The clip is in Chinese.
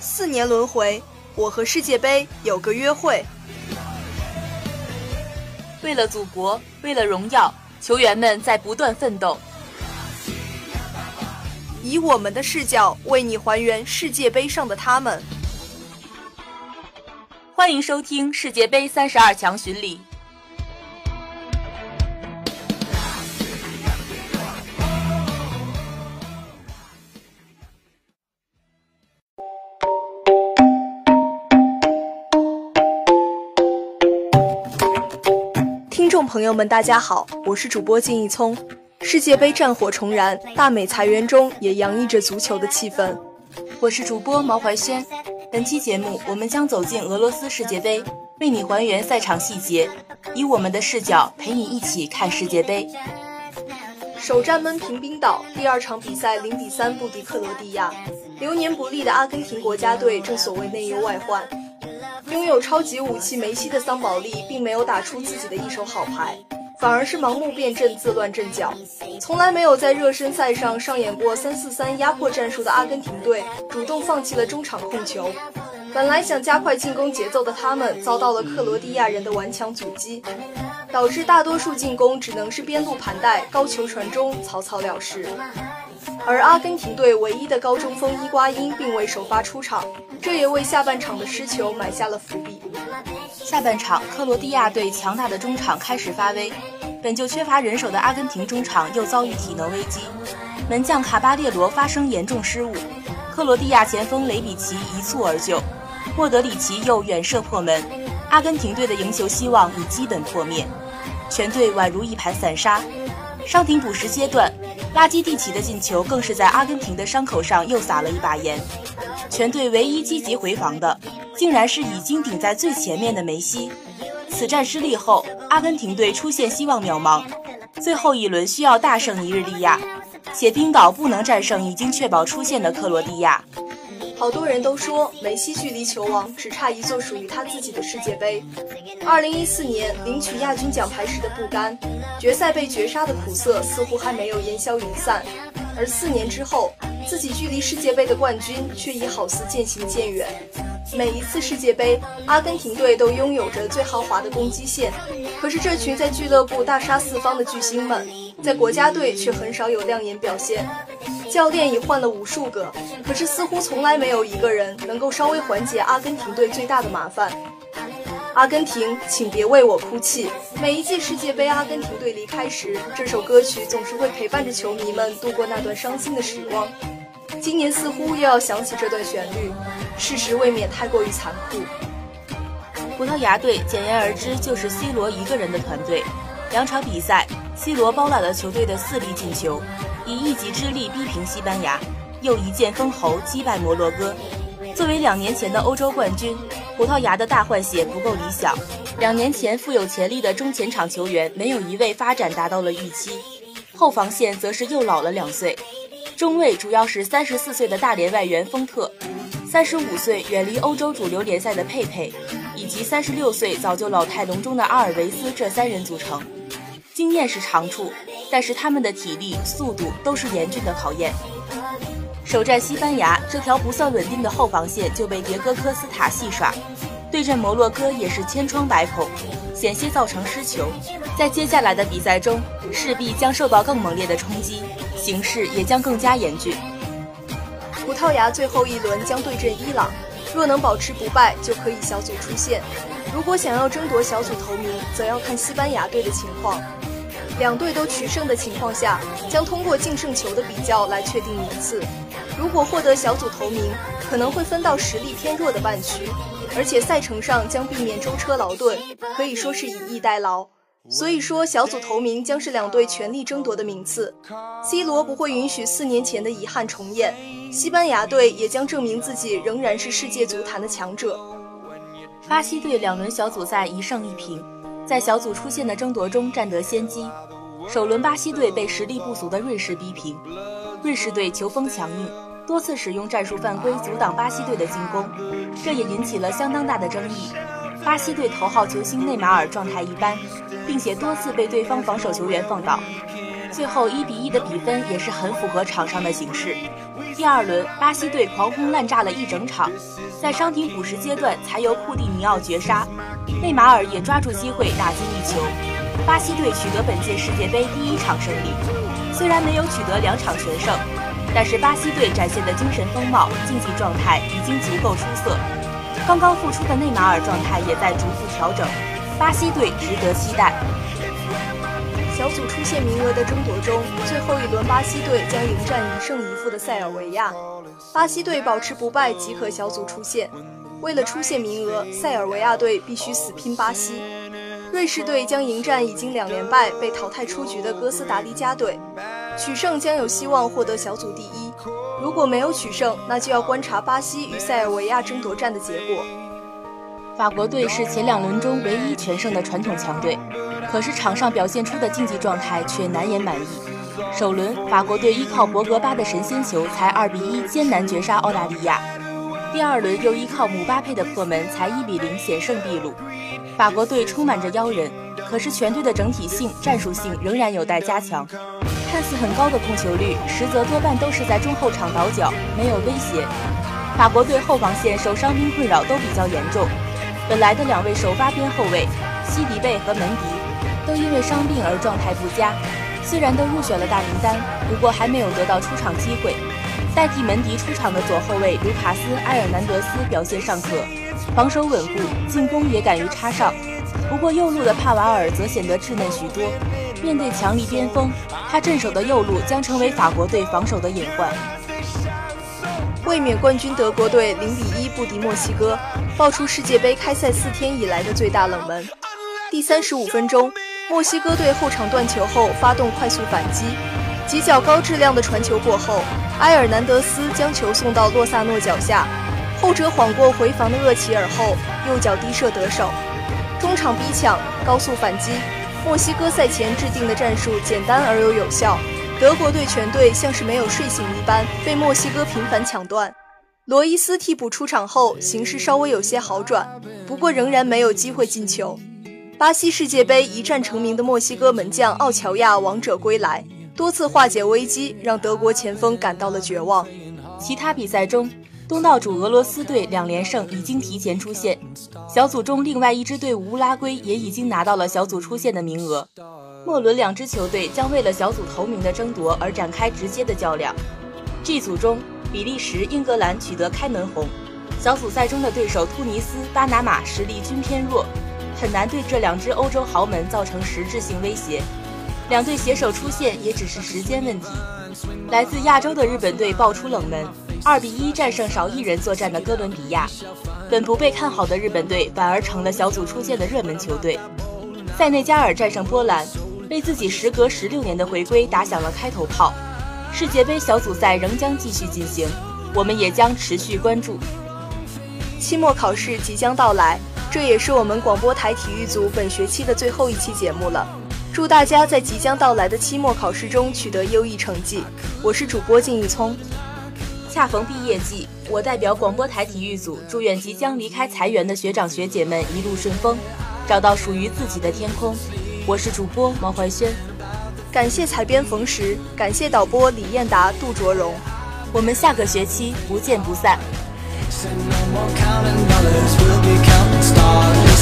四年轮回，我和世界杯有个约会。为了祖国，为了荣耀，球员们在不断奋斗。以我们的视角为你还原世界杯上的他们。欢迎收听世界杯三十二强巡礼。朋友们，大家好，我是主播金一聪。世界杯战火重燃，大美裁员中也洋溢着足球的气氛。我是主播毛怀轩，本期节目我们将走进俄罗斯世界杯，为你还原赛场细节，以我们的视角陪你一起看世界杯。首战闷平冰岛，第二场比赛零比三不敌克罗地亚。流年不利的阿根廷国家队正所谓内忧外患，拥有超级武器梅西的桑保利并没有打出自己的一手好牌。反而是盲目变阵、自乱阵脚，从来没有在热身赛上上演过三四三压迫战术的阿根廷队，主动放弃了中场控球。本来想加快进攻节奏的他们，遭到了克罗地亚人的顽强阻击，导致大多数进攻只能是边路盘带、高球传中，草草了事。而阿根廷队唯一的高中锋伊瓜因并未首发出场，这也为下半场的失球埋下了伏笔。下半场，克罗地亚队强大的中场开始发威，本就缺乏人手的阿根廷中场又遭遇体能危机，门将卡巴列罗发生严重失误，克罗地亚前锋雷比奇一蹴而就，莫德里奇又远射破门，阿根廷队的赢球希望已基本破灭，全队宛如一盘散沙。伤停补时阶段，拉基蒂奇的进球更是在阿根廷的伤口上又撒了一把盐，全队唯一积极回防的。竟然是已经顶在最前面的梅西。此战失利后，阿根廷队出现希望渺茫。最后一轮需要大胜尼日利亚，且冰岛不能战胜已经确保出线的克罗地亚。好多人都说梅西距离球王只差一座属于他自己的世界杯。二零一四年领取亚军奖牌时的不甘，决赛被绝杀的苦涩似乎还没有烟消云散。而四年之后，自己距离世界杯的冠军却已好似渐行渐远。每一次世界杯，阿根廷队都拥有着最豪华的攻击线，可是这群在俱乐部大杀四方的巨星们，在国家队却很少有亮眼表现。教练已换了无数个，可是似乎从来没有一个人能够稍微缓解阿根廷队最大的麻烦。阿根廷，请别为我哭泣。每一届世界杯，阿根廷队离开时，这首歌曲总是会陪伴着球迷们度过那段伤心的时光。今年似乎又要响起这段旋律，事实未免太过于残酷。葡萄牙队简言而之就是 C 罗一个人的团队，两场比赛，C 罗包揽了球队的四粒进球，以一己之力逼平西班牙，又一剑封喉击败摩洛哥。作为两年前的欧洲冠军，葡萄牙的大换血不够理想，两年前富有潜力的中前场球员没有一位发展达到了预期，后防线则是又老了两岁。中卫主要是三十四岁的大连外援丰特，三十五岁远离欧洲主流联赛的佩佩，以及三十六岁早就老态龙钟的阿尔维斯这三人组成。经验是长处，但是他们的体力、速度都是严峻的考验。首战西班牙，这条不算稳定的后防线就被迭戈科斯塔戏耍；对阵摩洛哥也是千疮百孔，险些造成失球。在接下来的比赛中，势必将受到更猛烈的冲击。形势也将更加严峻。葡萄牙最后一轮将对阵伊朗，若能保持不败，就可以小组出线。如果想要争夺小组头名，则要看西班牙队的情况。两队都取胜的情况下，将通过净胜球的比较来确定名次。如果获得小组头名，可能会分到实力偏弱的半区，而且赛程上将避免舟车劳顿，可以说是以逸待劳。所以说，小组头名将是两队全力争夺的名次。C 罗不会允许四年前的遗憾重演，西班牙队也将证明自己仍然是世界足坛的强者。巴西队两轮小组赛一胜一平，在小组出线的争夺中占得先机。首轮巴西队被实力不俗的瑞士逼平，瑞士队球风强硬，多次使用战术犯规阻挡巴西队的进攻，这也引起了相当大的争议。巴西队头号球星内马尔状态一般，并且多次被对方防守球员放倒。最后一比一的比分也是很符合场上的形势。第二轮，巴西队狂轰滥炸了一整场，在伤停补时阶段才由库蒂尼奥绝杀，内马尔也抓住机会打进一球，巴西队取得本届世界杯第一场胜利。虽然没有取得两场全胜，但是巴西队展现的精神风貌、竞技状态已经足够出色。刚刚复出的内马尔状态也在逐步调整，巴西队值得期待。小组出线名额的争夺中，最后一轮巴西队将迎战一胜一负的塞尔维亚。巴西队保持不败即可小组出线。为了出线名额，塞尔维亚队必须死拼巴西。瑞士队将迎战已经两连败被淘汰出局的哥斯达黎加队，取胜将有希望获得小组第一。如果没有取胜，那就要观察巴西与塞尔维亚争夺战的结果。法国队是前两轮中唯一全胜的传统强队。可是场上表现出的竞技状态却难言满意。首轮，法国队依靠博格巴的神仙球才2比1艰难绝杀澳大利亚；第二轮又依靠姆巴佩的破门才1比0险胜秘鲁。法国队充满着妖人，可是全队的整体性、战术性仍然有待加强。看似很高的控球率，实则多半都是在中后场倒脚，没有威胁。法国队后防线受伤兵困扰都比较严重，本来的两位首发边后卫西迪贝和门迪。都因为伤病而状态不佳，虽然都入选了大名单，不过还没有得到出场机会。代替门迪出场的左后卫卢卡斯·埃尔南德斯表现尚可，防守稳固，进攻也敢于插上。不过右路的帕瓦尔则显得稚嫩许多。面对强力边锋，他镇守的右路将成为法国队防守的隐患。卫冕冠军德国队零比一不敌墨西哥，爆出世界杯开赛四天以来的最大冷门。第三十五分钟。墨西哥队后场断球后发动快速反击，几脚高质量的传球过后，埃尔南德斯将球送到洛萨诺脚下，后者晃过回防的厄齐尔后，右脚低射得手。中场逼抢，高速反击，墨西哥赛前制定的战术简单而又有效。德国队全队像是没有睡醒一般，被墨西哥频繁抢断。罗伊斯替补出场后，形势稍微有些好转，不过仍然没有机会进球。巴西世界杯一战成名的墨西哥门将奥乔亚王者归来，多次化解危机，让德国前锋感到了绝望。其他比赛中，东道主俄罗斯队两连胜已经提前出线，小组中另外一支队伍乌拉圭也已经拿到了小组出线的名额。末轮两支球队将为了小组头名的争夺而展开直接的较量。G 组中，比利时、英格兰取得开门红，小组赛中的对手突尼斯、巴拿马实力均偏弱。很难对这两支欧洲豪门造成实质性威胁，两队携手出线也只是时间问题。来自亚洲的日本队爆出冷门，二比一战胜少一人作战的哥伦比亚。本不被看好的日本队反而成了小组出线的热门球队。塞内加尔战胜波兰，为自己时隔十六年的回归打响了开头炮。世界杯小组赛仍将继续进行，我们也将持续关注。期末考试即将到来。这也是我们广播台体育组本学期的最后一期节目了，祝大家在即将到来的期末考试中取得优异成绩。我是主播靳玉聪。恰逢毕业季，我代表广播台体育组祝愿即将离开裁员的学长学姐们一路顺风，找到属于自己的天空。我是主播毛怀轩，感谢采编冯石，感谢导播李艳达、杜卓荣，我们下个学期不见不散。Counting dollars will be counting stars.